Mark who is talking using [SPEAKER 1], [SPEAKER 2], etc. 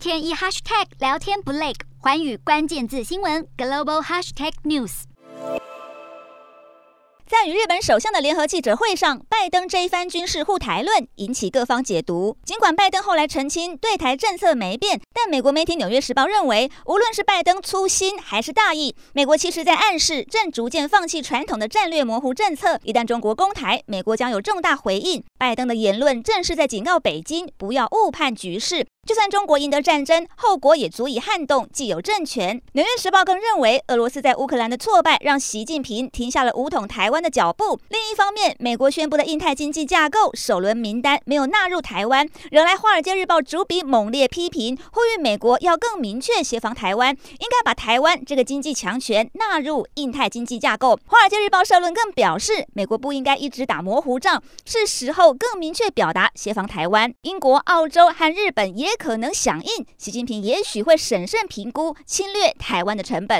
[SPEAKER 1] 天一 hashtag 聊天不累，寰宇关键字新闻 global hashtag news。
[SPEAKER 2] 在与日本首相的联合记者会上，拜登这一番军事护台论引起各方解读。尽管拜登后来澄清对台政策没变，但美国媒体《纽约时报》认为，无论是拜登粗心还是大意，美国其实在暗示正逐渐放弃传统的战略模糊政策。一旦中国攻台，美国将有重大回应。拜登的言论正是在警告北京，不要误判局势。就算中国赢得战争，后果也足以撼动既有政权。《纽约时报》更认为，俄罗斯在乌克兰的挫败让习近平停下了武统台湾的脚步。另一方面，美国宣布的印太经济架构首轮名单没有纳入台湾，惹来《华尔街日报》主笔猛烈批评，呼吁美国要更明确协防台湾，应该把台湾这个经济强权纳入印太经济架构。《华尔街日报》社论更表示，美国不应该一直打模糊仗，是时候更明确表达协防台湾。英国、澳洲和日本也也可能响应，习近平也许会审慎评估侵略台湾的成本。